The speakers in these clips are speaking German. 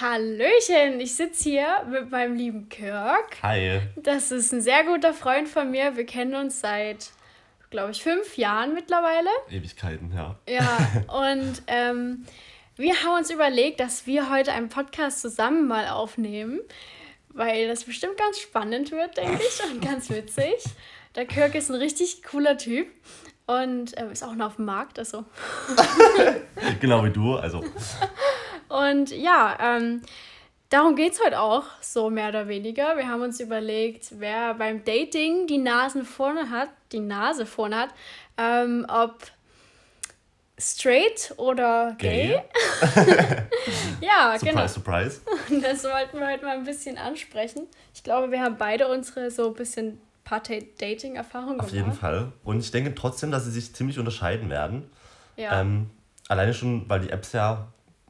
Hallöchen, ich sitze hier mit meinem lieben Kirk. Hi. Das ist ein sehr guter Freund von mir. Wir kennen uns seit, glaube ich, fünf Jahren mittlerweile. Ewigkeiten, ja. Ja, und ähm, wir haben uns überlegt, dass wir heute einen Podcast zusammen mal aufnehmen, weil das bestimmt ganz spannend wird, denke ich, und ganz witzig. Der Kirk ist ein richtig cooler Typ und ähm, ist auch noch auf dem Markt, also. genau wie du, also. Und ja, ähm, darum geht es heute auch, so mehr oder weniger. Wir haben uns überlegt, wer beim Dating die Nasen vorne hat, die Nase vorne hat, ähm, ob straight oder gay. gay. ja, surprise, genau. Surprise, surprise. Das wollten wir heute mal ein bisschen ansprechen. Ich glaube, wir haben beide unsere so ein bisschen Dating-Erfahrung gemacht. Auf jeden Fall. Und ich denke trotzdem, dass sie sich ziemlich unterscheiden werden. Ja. Ähm, alleine schon, weil die Apps ja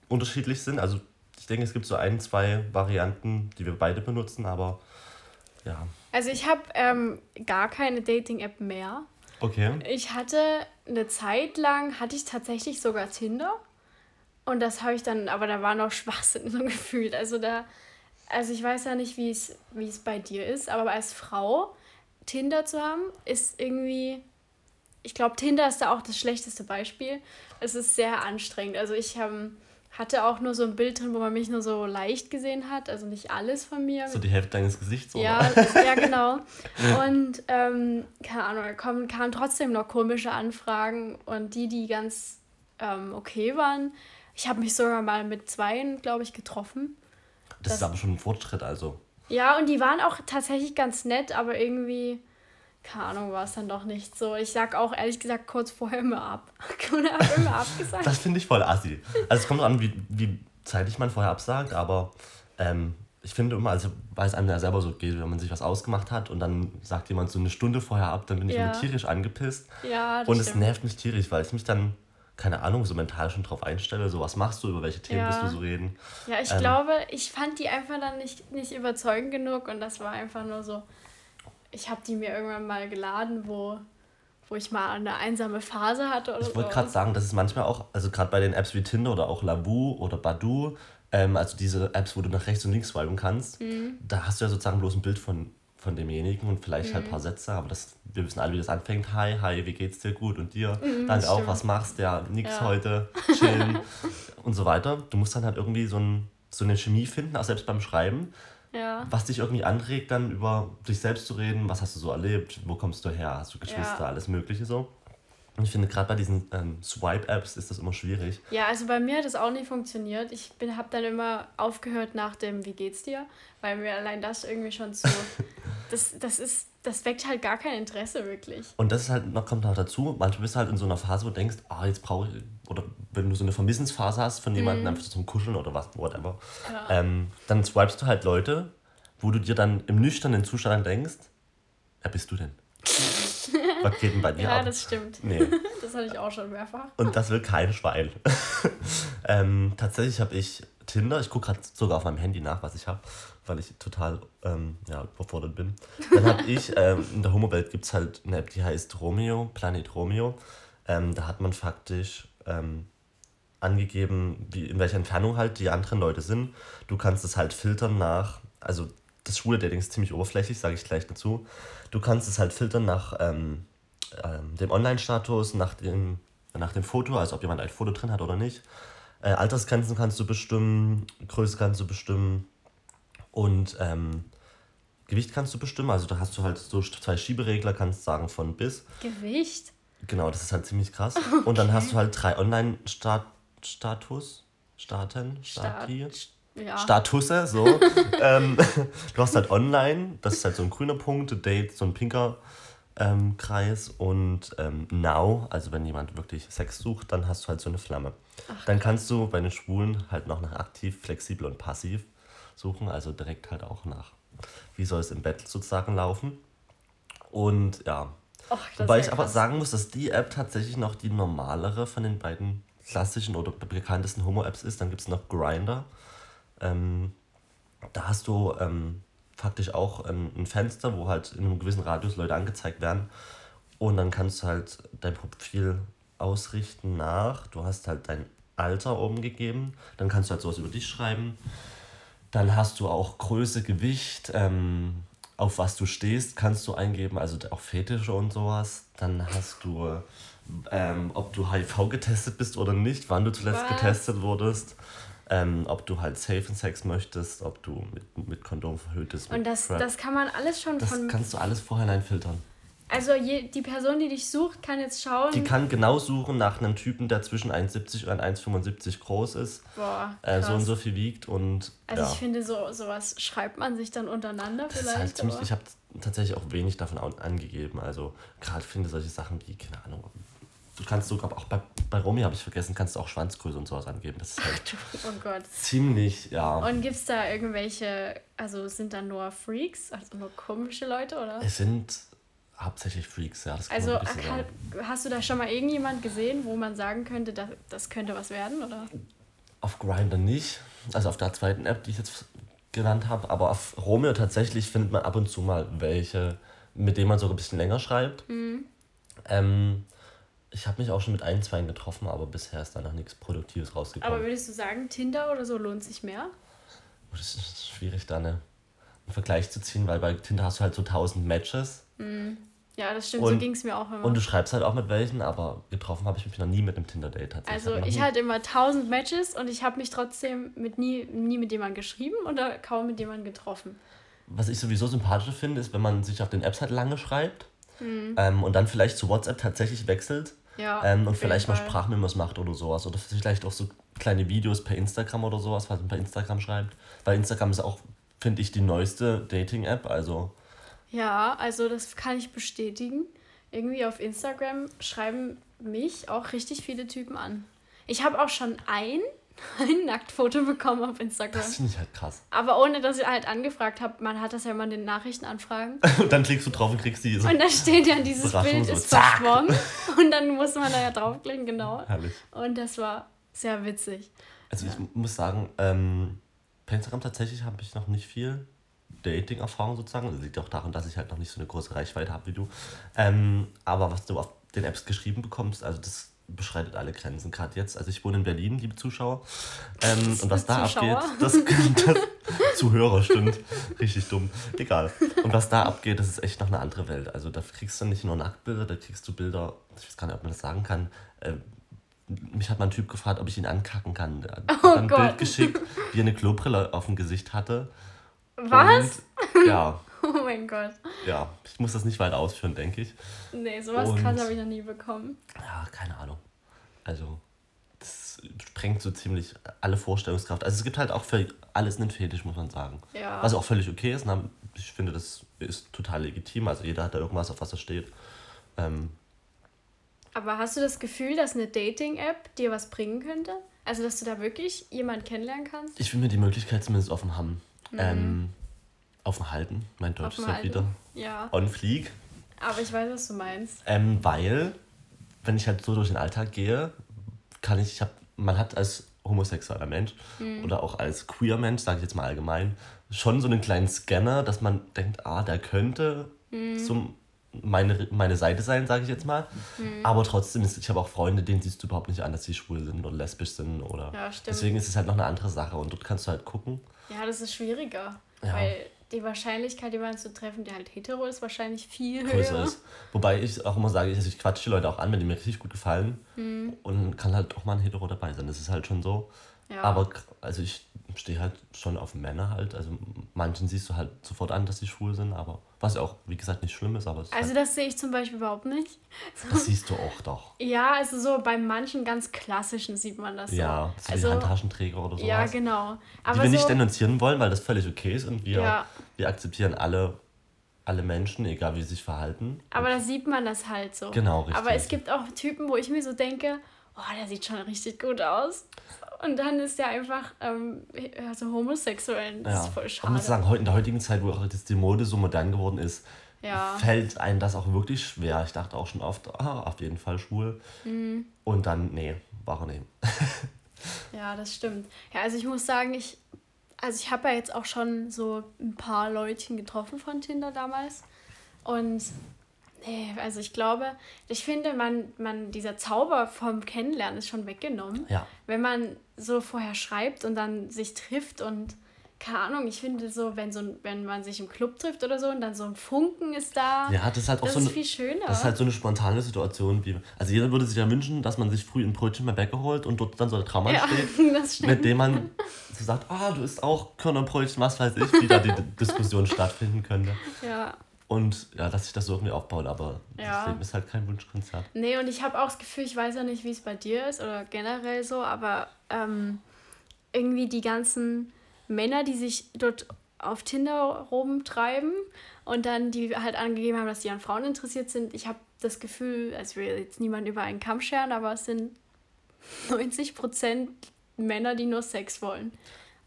unterschiedlich sind. Also ich denke, es gibt so ein, zwei Varianten, die wir beide benutzen, aber ja. Also ich habe ähm, gar keine Dating-App mehr. Okay. Ich hatte eine Zeit lang, hatte ich tatsächlich sogar Tinder. Und das habe ich dann, aber da war noch Schwachsinn so gefühlt. Also da, also ich weiß ja nicht, wie es, wie es bei dir ist, aber als Frau Tinder zu haben, ist irgendwie, ich glaube, Tinder ist da auch das schlechteste Beispiel. Es ist sehr anstrengend. Also ich habe ähm, hatte auch nur so ein Bild drin, wo man mich nur so leicht gesehen hat, also nicht alles von mir. So die Hälfte deines Gesichts, oder? Ja, ja genau. Und ähm, keine Ahnung, da kamen, kamen trotzdem noch komische Anfragen und die, die ganz ähm, okay waren. Ich habe mich sogar mal mit zweien, glaube ich, getroffen. Das, das ist aber schon ein Fortschritt, also. Ja, und die waren auch tatsächlich ganz nett, aber irgendwie keine Ahnung, war es dann doch nicht so. Ich sag auch ehrlich gesagt kurz vorher immer ab. Und habe immer abgesagt. Das finde ich voll assi. Also es kommt an, wie, wie zeitig man vorher absagt, aber ähm, ich finde immer, also weil es einem ja selber so geht, wenn man sich was ausgemacht hat und dann sagt jemand so eine Stunde vorher ab, dann bin ich ja. immer tierisch angepisst. Ja, das Und stimmt. es nervt mich tierisch, weil ich mich dann keine Ahnung, so mental schon drauf einstelle, so was machst du, über welche Themen ja. willst du so reden. Ja, ich ähm, glaube, ich fand die einfach dann nicht, nicht überzeugend genug und das war einfach nur so, ich habe die mir irgendwann mal geladen, wo, wo ich mal eine einsame Phase hatte oder Ich wollte so. gerade sagen, das ist manchmal auch, also gerade bei den Apps wie Tinder oder auch Lavu oder Badu, ähm, also diese Apps, wo du nach rechts und links swipen kannst, mhm. da hast du ja sozusagen bloß ein Bild von, von demjenigen und vielleicht mhm. halt ein paar. Sätze, aber das, wir wissen alle, wie das anfängt. Hi, hi, wie geht's dir? Gut und dir? Mhm, Danke auch, was machst du? Ja, nix ja. heute, chillen und so weiter. Du musst dann halt irgendwie so, ein, so eine Chemie finden, auch selbst beim Schreiben ja. Was dich irgendwie anregt, dann über dich selbst zu reden, was hast du so erlebt, wo kommst du her, hast du Geschwister, ja. alles Mögliche so. Und ich finde, gerade bei diesen ähm, Swipe-Apps ist das immer schwierig. Ja, also bei mir hat das auch nicht funktioniert. Ich habe dann immer aufgehört nach dem Wie geht's dir? Weil mir allein das irgendwie schon zu. das, das ist, das weckt halt gar kein Interesse wirklich. Und das ist halt noch, kommt noch dazu, manchmal bist du halt in so einer Phase, wo du denkst, ah, jetzt brauche ich, oder wenn du so eine Vermissensphase hast von jemandem, mhm. einfach so zum Kuscheln oder was, whatever, ja. ähm, dann swipest du halt Leute, wo du dir dann im nüchternen Zustand denkst, wer bist du denn? Was geht denn bei dir ja, ab? Ja, das stimmt. Nee. Das hatte ich auch schon mehrfach. Und das will kein Schwein. ähm, tatsächlich habe ich Tinder, ich gucke gerade sogar auf meinem Handy nach, was ich habe, weil ich total ähm, ja, überfordert bin. Dann habe ich, ähm, in der Homo-Welt gibt es halt eine App, die heißt Romeo, Planet Romeo. Ähm, da hat man faktisch ähm, angegeben, wie, in welcher Entfernung halt die anderen Leute sind. Du kannst es halt filtern nach, also das schwule Dating ist ziemlich oberflächlich, sage ich gleich dazu. Du kannst es halt filtern nach ähm, ähm, dem Online-Status, nach dem, nach dem Foto, also ob jemand ein Foto drin hat oder nicht. Äh, Altersgrenzen kannst du bestimmen, Größe kannst du bestimmen und ähm, Gewicht kannst du bestimmen. Also da hast du halt so zwei Schieberegler, kannst sagen von bis. Gewicht? Genau, das ist halt ziemlich krass. Okay. Und dann hast du halt drei Online-Status, Staaten, Stati. Start ja. Statusse, so. ähm, du hast halt online, das ist halt so ein grüner Punkt, Date, so ein pinker ähm, Kreis und ähm, Now, also wenn jemand wirklich Sex sucht, dann hast du halt so eine Flamme. Ach, dann kannst du bei den Schwulen halt noch nach aktiv, flexibel und passiv suchen, also direkt halt auch nach, wie soll es im Bett sozusagen laufen. Und ja, Och, Wobei ich aber sagen muss, dass die App tatsächlich noch die normalere von den beiden klassischen oder bekanntesten Homo-Apps ist. Dann gibt es noch Grinder. Ähm, da hast du ähm, faktisch auch ein, ein, Fenster, wo halt in einem gewissen Radius Leute angezeigt werden. Und dann kannst du halt dein Profil ausrichten nach. Du hast halt dein Alter oben gegeben. Dann kannst du halt sowas über dich schreiben. Dann hast du auch Größe, Gewicht, ähm, auf was du stehst, kannst du eingeben, also auch Fetische und sowas. Dann hast du, ähm, ob du HIV getestet bist oder nicht, wann du zuletzt was? getestet wurdest. Ähm, ob du halt Safe Sex möchtest, ob du mit, mit Kondom verhüllt bist. Und das, das kann man alles schon das von. Das kannst du alles vorhinein filtern. Also je, die Person, die dich sucht, kann jetzt schauen. Die kann genau suchen nach einem Typen, der zwischen 1,70 und 1,75 groß ist. Boah. Äh, so und so viel wiegt und. Also ja. ich finde, so sowas schreibt man sich dann untereinander das vielleicht. Ist halt ziemlich, ich habe tatsächlich auch wenig davon angegeben. Also gerade finde solche Sachen wie, keine Ahnung, du kannst sogar auch bei, bei Romy habe ich vergessen, kannst du auch Schwanzgröße und sowas angeben. Das ist halt oh Gott. ziemlich, ja. Und gibt es da irgendwelche, also sind da nur Freaks, also nur komische Leute, oder? Es sind hauptsächlich Freaks, ja. Das also kann, hast du da schon mal irgendjemand gesehen, wo man sagen könnte, das, das könnte was werden, oder? Auf Grindr nicht, also auf der zweiten App, die ich jetzt genannt habe, aber auf Romeo tatsächlich findet man ab und zu mal welche, mit denen man so ein bisschen länger schreibt. Mhm. Ähm, ich habe mich auch schon mit ein, zwei getroffen, aber bisher ist da noch nichts Produktives rausgekommen. Aber würdest du sagen, Tinder oder so lohnt sich mehr? Oh, das ist schwierig, da eine, einen Vergleich zu ziehen, weil bei Tinder hast du halt so 1000 Matches. Mhm. Ja, das stimmt, und, so ging es mir auch immer. Und du schreibst halt auch mit welchen, aber getroffen habe ich mich noch nie mit einem Tinder-Date tatsächlich. Also ich hatte immer 1000 Matches und ich habe mich trotzdem mit nie, nie mit jemandem geschrieben oder kaum mit jemandem getroffen. Was ich sowieso sympathischer finde, ist, wenn man sich auf den Apps halt lange schreibt mhm. ähm, und dann vielleicht zu WhatsApp tatsächlich wechselt ja, ähm, und vielleicht mal Sprachmemos macht oder sowas. Oder vielleicht auch so kleine Videos per Instagram oder sowas, was man per Instagram schreibt. Weil Instagram ist auch, finde ich, die neueste Dating-App. Also ja, also das kann ich bestätigen. Irgendwie auf Instagram schreiben mich auch richtig viele Typen an. Ich habe auch schon ein, ein Nacktfoto bekommen auf Instagram. Das finde ich halt krass. Aber ohne, dass ich halt angefragt habe. Man hat das ja immer in den Nachrichtenanfragen. und dann klickst du drauf und kriegst die so. Und da steht ja, dieses Bild so, ist zack. verschwommen. Und dann muss man da ja draufklicken, genau. Herrlich. Und das war sehr witzig. Also ja. ich muss sagen, ähm, per Instagram tatsächlich habe ich noch nicht viel Dating-Erfahrung sozusagen. Das liegt auch daran, dass ich halt noch nicht so eine große Reichweite habe wie du. Ähm, aber was du auf den Apps geschrieben bekommst, also das beschreitet alle Grenzen gerade jetzt. Also ich wohne in Berlin, liebe Zuschauer. Ähm, und was da Zuschauer? abgeht, das, das Zuhörer stimmt. Richtig dumm. Egal. Und was da abgeht, das ist echt noch eine andere Welt. Also da kriegst du nicht nur Nacktbilder, da kriegst du Bilder, ich weiß gar nicht, ob man das sagen kann. Äh, mich hat mal ein Typ gefragt, ob ich ihn ankacken kann. Er hat oh ein Gott. Bild geschickt, wie er eine Klobrille auf dem Gesicht hatte. Was? Und, ja. oh mein Gott. Ja, ich muss das nicht weiter ausführen, denke ich. Nee, sowas Und, krass habe ich noch nie bekommen. Ja, keine Ahnung. Also, das sprengt so ziemlich alle Vorstellungskraft. Also, es gibt halt auch für alles einen Fetisch, muss man sagen. Ja. Was auch völlig okay ist. Ich finde, das ist total legitim. Also, jeder hat da irgendwas, auf was er steht. Ähm, aber hast du das Gefühl, dass eine Dating-App dir was bringen könnte? Also, dass du da wirklich jemanden kennenlernen kannst? Ich will mir die Möglichkeit zumindest offen haben. Mhm. Ähm, auf dem Halten. Mein Deutsch ist halt wieder ja. on fleek. Aber ich weiß, was du meinst. Ähm, weil, wenn ich halt so durch den Alltag gehe, kann ich, ich hab, man hat als homosexueller Mensch mhm. oder auch als queer Mensch, sage ich jetzt mal allgemein, schon so einen kleinen Scanner, dass man denkt, ah, der könnte mhm. zum meine, meine Seite sein, sage ich jetzt mal. Mhm. Aber trotzdem, ist, ich habe auch Freunde, denen siehst du überhaupt nicht an, dass sie schwul sind oder lesbisch sind. Oder ja, deswegen ist es halt noch eine andere Sache und dort kannst du halt gucken. Ja, das ist schwieriger. Ja. Weil die Wahrscheinlichkeit, jemanden zu treffen, der halt hetero ist, wahrscheinlich viel Größer höher. Ist. Wobei ich auch immer sage, ich quatsche die Leute auch an, wenn die mir richtig gut gefallen. Mhm. Und kann halt auch mal ein hetero dabei sein. Das ist halt schon so. Ja. Aber also ich stehe halt schon auf Männer halt. Also manchen siehst du halt sofort an, dass sie schwul sind, aber was ja auch, wie gesagt, nicht schlimm ist. Aber also halt das sehe ich zum Beispiel überhaupt nicht. Das siehst du auch doch. Ja, also so bei manchen ganz klassischen sieht man das Ja, so, also, Handtaschenträger oder sowas. Ja, genau. Aber die wir so, nicht denunzieren wollen, weil das völlig okay ist und wir, ja. wir akzeptieren alle alle Menschen, egal wie sie sich verhalten. Aber da sieht man das halt so. Genau, richtig. Aber es gibt auch Typen, wo ich mir so denke, oh, der sieht schon richtig gut aus. Und dann ist der einfach ähm, also homosexuell. Das ja. ist voll schade. Ich muss sagen, in der heutigen Zeit, wo auch die Mode so modern geworden ist, ja. fällt einem das auch wirklich schwer. Ich dachte auch schon oft, ah, auf jeden Fall schwul. Mhm. Und dann, nee, war er nicht. ja, das stimmt. Ja, also ich muss sagen, ich, also ich habe ja jetzt auch schon so ein paar Leutchen getroffen von Tinder damals. Und Nee, also ich glaube, ich finde, man, man, dieser Zauber vom Kennenlernen ist schon weggenommen. Ja. Wenn man so vorher schreibt und dann sich trifft und keine Ahnung, ich finde so, wenn so wenn man sich im Club trifft oder so und dann so ein Funken ist da. Ja, das ist halt auch das so eine, viel schöner. Das ist halt so eine spontane Situation. Wie, also jeder würde sich ja wünschen, dass man sich früh ein Brötchen beim Bäcker holt und dort dann so ein Traummann Ja, steht, mit dem man so sagt, ah, du isst auch Körnerbrötchen, was weiß ich, wie da die Diskussion stattfinden könnte. ja. Und ja, dass sich das so irgendwie aufbaut, aber Ja. das Leben ist halt kein Wunschkonzert. Nee, und ich habe auch das Gefühl, ich weiß ja nicht, wie es bei dir ist oder generell so, aber ähm, irgendwie die ganzen Männer, die sich dort auf Tinder rumtreiben und dann die halt angegeben haben, dass die an Frauen interessiert sind. Ich habe das Gefühl, also ich will jetzt niemand über einen Kamm scheren, aber es sind 90 Prozent Männer, die nur Sex wollen.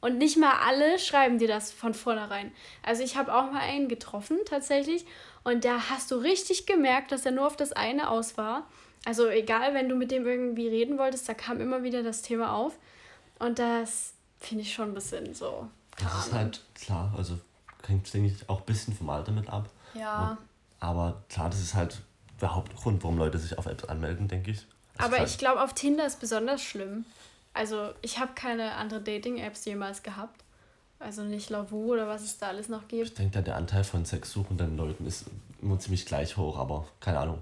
Und nicht mal alle schreiben dir das von vornherein. Also ich habe auch mal einen getroffen tatsächlich und da hast du richtig gemerkt, dass er nur auf das eine aus war. Also egal, wenn du mit dem irgendwie reden wolltest, da kam immer wieder das Thema auf. Und das finde ich schon ein bisschen so. Das ist halt klar, also hängt, denke ich, auch ein bisschen vom Alter mit ab. Ja. Aber klar, das ist halt der Hauptgrund, warum Leute sich auf Apps anmelden, denke ich. Das Aber ist halt, ich glaube, auf Tinder ist besonders schlimm. Also ich habe keine andere Dating-Apps jemals gehabt. Also nicht Lavu oder was es da alles noch gibt. Ich denke, der Anteil von sexsuchenden Leuten ist immer ziemlich gleich hoch, aber keine Ahnung.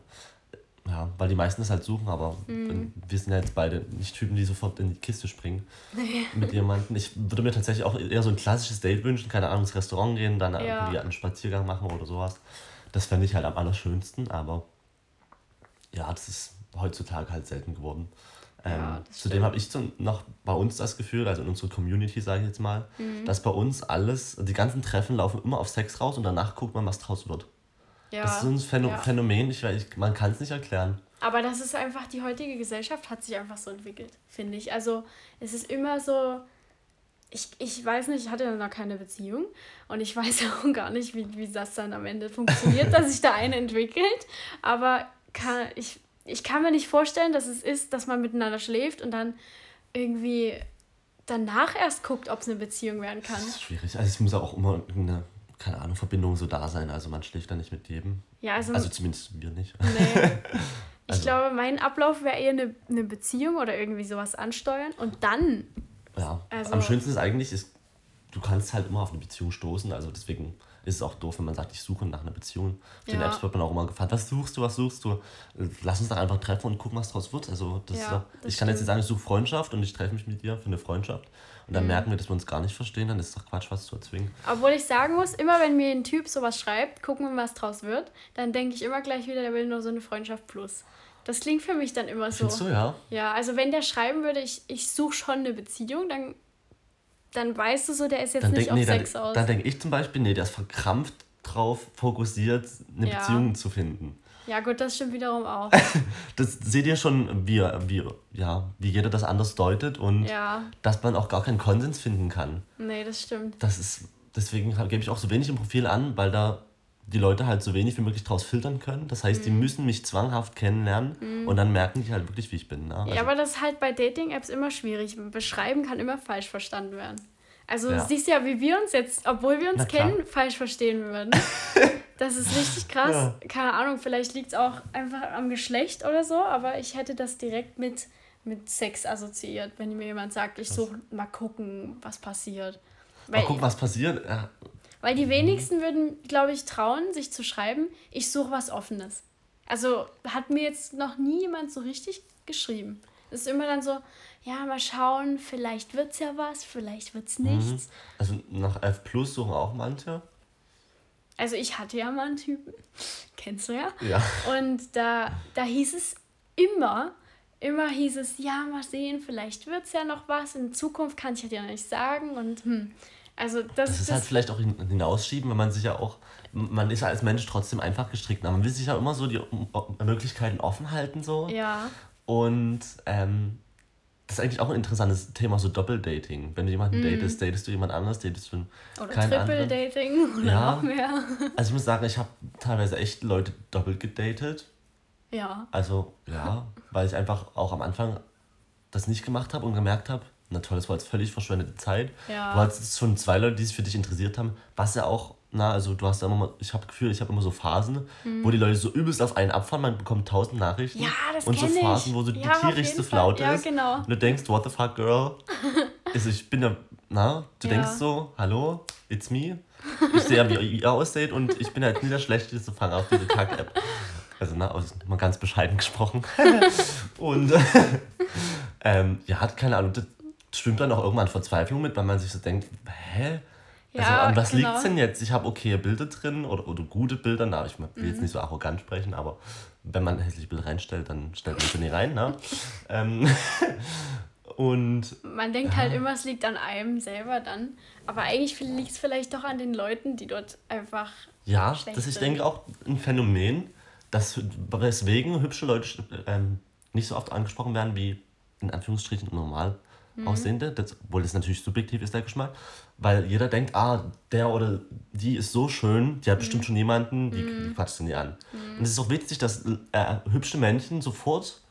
Ja, weil die meisten das halt suchen, aber Mhm. wir sind ja jetzt beide nicht Typen, die sofort in die Kiste springen mit jemandem. Ich würde mir tatsächlich auch eher so ein klassisches Date wünschen, keine Ahnung, ins Restaurant gehen, dann Ja. irgendwie einen Spaziergang machen oder sowas. Das fände ich halt am allerschönsten, aber ja, das ist heutzutage halt selten geworden. Ja, Ähm, das zudem habe ich so noch bei uns das Gefühl, also in unserer Community sage ich jetzt mal, Mhm. dass bei uns alles, die ganzen Treffen laufen immer auf Sex raus und danach guckt man, was draus wird. Ja. das ist so ein Phäno ja. Phänomen, ich, weiß- ich, man kann es nicht erklären. Aber das ist einfach, die heutige Gesellschaft hat sich einfach so entwickelt, finde ich. Also es ist immer so, ich, ich weiß nicht, ich hatte noch keine Beziehung und ich weiß auch gar nicht, wie, wie das dann am Ende funktioniert, dass sich da eine entwickelt. Aber kann, ich, ich kann mir nicht vorstellen, dass es ist, dass man miteinander schläft und dann irgendwie danach erst guckt, ob es eine Beziehung werden kann. Das ist schwierig. Also es muss auch immer eine, keine Ahnung, Verbindung so da sein. Also man schläft da nicht mit jedem. Ja, also, Also zumindest wir nicht. nee. Ich Also- glaube, mein Ablauf wäre eher eine, eine Beziehung oder irgendwie sowas ansteuern und dann Ja. Also- Am schönsten ist eigentlich, ist, du kannst halt immer auf eine Beziehung stoßen. Also deswegen ist es auch doof, wenn man sagt, ich suche nach einer Beziehung. Auf den Ja. Apps wird man auch immer gefragt, was suchst du, was suchst du? Lass uns doch einfach treffen und gucken, was draus wird. Also das Ja, das ich kann jetzt nicht sagen, ich suche Freundschaft und ich treffe mich mit dir für eine Freundschaft. Und Mhm. dann merken wir, dass wir uns gar nicht verstehen, dann ist es doch Quatsch, was zu erzwingen. Obwohl ich sagen muss, immer wenn mir ein Typ sowas schreibt, gucken wir, was draus wird, dann denke ich immer gleich wieder, der will nur so eine Freundschaft plus. Das klingt für mich dann immer so. Findest du, ja? Ja, also wenn der schreiben würde, ich, ich suche schon eine Beziehung, dann, dann weißt du so, der ist jetzt Dann nicht denke auf nee, dann, Sex aus. dann denk ich zum Beispiel, nee, der ist verkrampft drauf fokussiert, eine Ja. Beziehung zu finden. ja gut, das stimmt wiederum auch. Das seht ihr schon, wie, wie, ja, wie jeder das anders deutet und ja, dass man auch gar keinen Konsens finden kann. nee, das stimmt. Das ist, deswegen gebe ich auch so wenig im Profil an, weil da die Leute halt so wenig wie möglich draus filtern können. Das heißt, Mhm. die müssen mich zwanghaft kennenlernen und dann merken die halt wirklich, wie ich bin. Ne? Also, Ja, aber das ist halt bei Dating-Apps immer schwierig. Beschreiben kann immer falsch verstanden werden. Also Ja. siehst ja, wie wir uns jetzt, obwohl wir uns kennen, falsch verstehen würden. Das ist richtig krass. Ja. Keine Ahnung, vielleicht liegt es auch einfach am Geschlecht oder so, aber ich hätte das direkt mit, mit Sex assoziiert, wenn mir jemand sagt, ich suche mal gucken, was passiert. mal Weil, gucken, was passiert. Ja, weil die wenigsten würden, glaube ich, trauen, sich zu schreiben, ich suche was Offenes. Also hat mir jetzt noch nie jemand so richtig geschrieben. Es ist immer dann so, ja, mal schauen, vielleicht wird's ja was, vielleicht wird's nichts. also nach F Plus suchen auch manche. Also ich hatte ja mal einen Typen, kennst du ja. Ja. Und da, da hieß es immer, immer hieß es, ja, mal sehen, vielleicht wird's ja noch was. In Zukunft kann ich ja nicht sagen. Und hm, also das, Das ist halt vielleicht auch hin- hinausschieben, wenn man sich ja auch, man ist ja als Mensch trotzdem einfach gestrickt. Aber man will sich ja immer so die Möglichkeiten offen halten so. ja, Und ähm, das ist eigentlich auch ein interessantes Thema, so Doppeldating. Wenn du jemanden datest, datest du jemand anderes, datest du oder keinen anderen. Triple-Dating oder Ja. noch mehr. Also ich muss sagen, ich habe teilweise echt Leute doppelt gedatet. Ja, Also ja, weil ich einfach auch am Anfang das nicht gemacht habe und gemerkt habe, na toll, das war jetzt völlig verschwendete Zeit. Ja. Du hattest schon zwei Leute, die sich für dich interessiert haben, was ja auch, na, also du hast ja immer mal, ich habe Gefühl, ich habe immer so Phasen, wo die Leute so übelst auf einen abfahren, man bekommt tausend Nachrichten. Mhm. Ja, das Und so ich. Phasen, wo so die Ja, auf tierischste. Flaute Ja, ist. genau. Und du denkst, what the fuck, girl? also ich bin ja na, du Ja. denkst so, hallo, it's me. Ich sehe ja, wie ihr ausseht und ich bin halt nie der schlechteste Fang auf diese Kack-App. Also, na, aus, mal ganz bescheiden gesprochen. und ähm, ja, hat keine Ahnung, stimmt dann auch irgendwann Verzweiflung mit, weil man sich so denkt, hä? Also Ja, an was genau. liegt's denn jetzt? Ich habe okay Bilder drin oder, oder gute Bilder, na, ich will Mhm. jetzt nicht so arrogant sprechen, aber wenn man hässliche Bilder reinstellt, dann stellt man sie nie rein, ne? ähm, und Man denkt halt immer, es liegt an einem selber dann. Aber eigentlich liegt es vielleicht doch an den Leuten, die dort einfach. Ja, das ist, ich denke, auch ein Phänomen, dass weswegen hübsche Leute ähm, nicht so oft angesprochen werden wie in Anführungsstrichen normal Mhm. aussehende, das, obwohl das natürlich subjektiv ist, der Geschmack, weil jeder denkt, ah, der oder die ist so schön, die hat Mhm. bestimmt schon jemanden, die, die quatscht nie an. Und es ist auch witzig, dass äh, hübsche Männchen sofort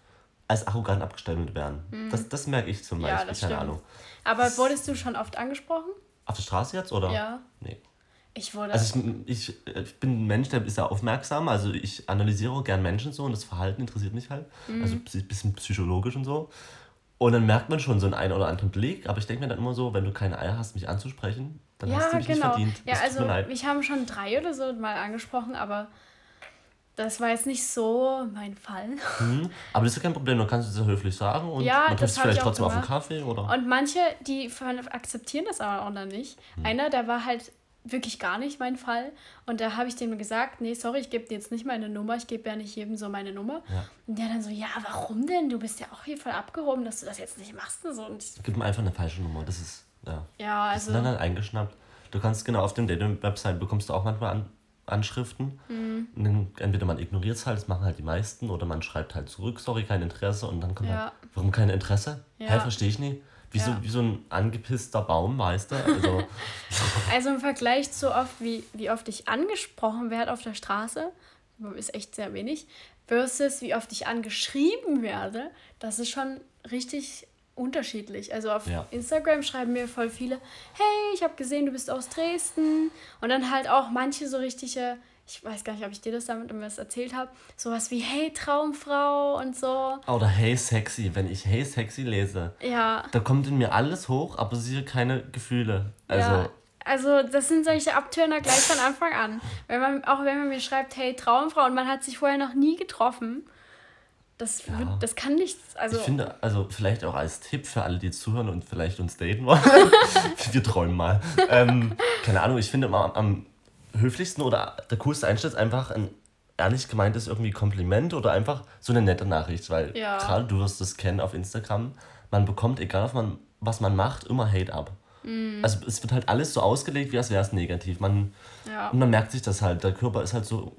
als arrogant abgestempelt werden. Das, das merke ich zum Mhm. Ja, Beispiel, das keine stimmt. Ahnung. Aber wurdest du schon oft angesprochen? Auf der Straße jetzt, oder? Ja. Nee. Ich wurde. Also ich, ich, bin ein Mensch, der ist sehr aufmerksam. Also ich analysiere gern Menschen so und das Verhalten interessiert mich halt. Also ein bisschen psychologisch und so. Und dann merkt man schon so einen einen oder anderen Blick. Aber ich denke mir dann immer so, wenn du keine Eier hast, mich anzusprechen, dann hast du ja, mich nicht genau. verdient. Ja, Das also mich haben schon drei oder so mal angesprochen, aber das war jetzt nicht so mein Fall. Mhm. Aber das ist ja kein Problem, du kannst es ja höflich sagen und Ja, man trifft sich vielleicht trotzdem auf einen gemacht. Kaffee oder. Und manche, die akzeptieren das aber auch noch nicht. Hm. Einer, der war halt wirklich gar nicht mein Fall. Und da habe ich dem gesagt, nee, sorry, ich gebe dir jetzt nicht meine Nummer, ich gebe ja nicht jedem so meine Nummer. Ja. Und der dann so, ja, warum denn? Du bist ja auch hier voll abgehoben, dass du das jetzt nicht machst und so. Und ich, Gib mir einfach eine falsche Nummer. Das ist, ja. ja, Das also, sind dann halt eingeschnappt. Du kannst genau auf dem Dating-Website bekommst du auch manchmal an, Anschriften. Mhm. Und dann entweder man ignoriert es halt, das machen halt die meisten, oder man schreibt halt zurück, sorry, kein Interesse. Und dann kommt Ja. halt, warum kein Interesse? Ja. Hä, verstehe ich nicht. Wie, so, Ja. wie so ein angepisster Baum, weißt du? Also, also im Vergleich zu oft, wie, wie oft ich angesprochen werde auf der Straße, ist echt sehr wenig, versus wie oft ich angeschrieben werde, das ist schon richtig unterschiedlich. Also auf Ja. Instagram schreiben mir voll viele, hey, ich habe gesehen, du bist aus Dresden. Und dann halt auch manche so richtige, ich weiß gar nicht, ob ich dir das damit was erzählt habe, sowas wie, hey, Traumfrau und so. oder hey sexy, wenn ich hey sexy lese, Ja. da kommt in mir alles hoch, aber sie keine Gefühle. Also, ja. Also das sind solche Abtörner gleich von Anfang an. Wenn man, auch wenn man mir schreibt, hey, Traumfrau und man hat sich vorher noch nie getroffen, das, Ja. wird, das kann nichts. Also ich finde, also vielleicht auch als Tipp für alle, die zuhören und vielleicht uns daten wollen. Wir träumen mal. Ähm, keine Ahnung, ich finde am, am höflichsten oder der coolste Einstieg ist einfach ein ehrlich gemeintes irgendwie Kompliment oder einfach so eine nette Nachricht, weil Ja. gerade du wirst das kennen auf Instagram, man bekommt, egal man, was man macht, immer Hate ab. Mhm. Also es wird halt alles so ausgelegt, wie als wäre es negativ. Man, ja. und man merkt sich das halt, der Körper ist halt so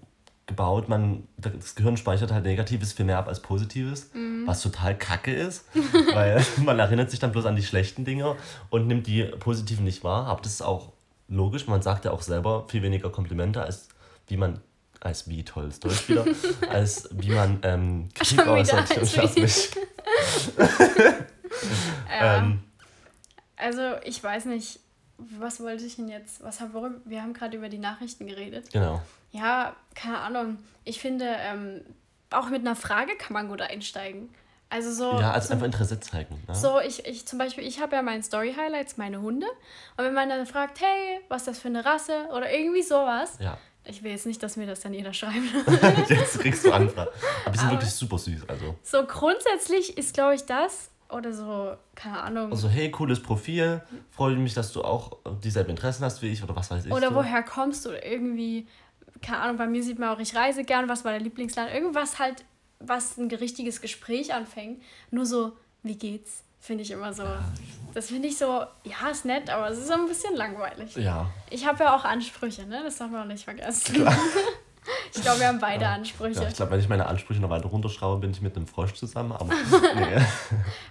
gebaut, man, das Gehirn speichert halt Negatives viel mehr ab als Positives, Mhm. was total kacke ist, weil man erinnert sich dann bloß an die schlechten Dinge und nimmt die positiven nicht wahr. Aber das ist auch logisch, man sagt ja auch selber viel weniger Komplimente, als wie man, als wie toll ist Deutsch wieder, als wie man ähm, Kritik äußert. als mich. Ähm, Also ich weiß nicht, was wollte ich denn jetzt? Was haben, worüber, wir haben gerade über die Nachrichten geredet. genau. Ja, keine Ahnung. Ich finde, ähm, auch mit einer Frage kann man gut einsteigen. Also so. Ja, also zum, einfach Interesse zeigen. Ne? So, ich, ich zum Beispiel, ich habe ja meinen Story-Highlights, meine Hunde. Und wenn man dann fragt, hey, was ist das für eine Rasse? Oder irgendwie sowas. Ja. Ich will jetzt nicht, dass mir das dann jeder schreibt. Jetzt kriegst du Anfragen. Aber die sind wirklich super süß. Also. so grundsätzlich ist, glaube ich, das. Oder so, keine Ahnung. Also, hey, cooles Profil. Freue mich, dass du auch dieselben Interessen hast wie ich oder was weiß ich. Oder so. woher kommst du? Oder irgendwie, keine Ahnung, bei mir sieht man auch, ich reise gern, was war dein Lieblingsland? Irgendwas halt, was ein richtiges Gespräch anfängt. Nur so, wie geht's? Finde ich immer so. Das finde ich so, ja, ist nett, aber es ist so ein bisschen langweilig. Ja. Ich habe ja auch Ansprüche, ne? Das darf man auch nicht vergessen. ich glaube, wir haben beide Ansprüche. ja ich glaube, wenn ich meine Ansprüche noch weiter runterschraube, bin ich mit einem Frosch zusammen. Aber nee.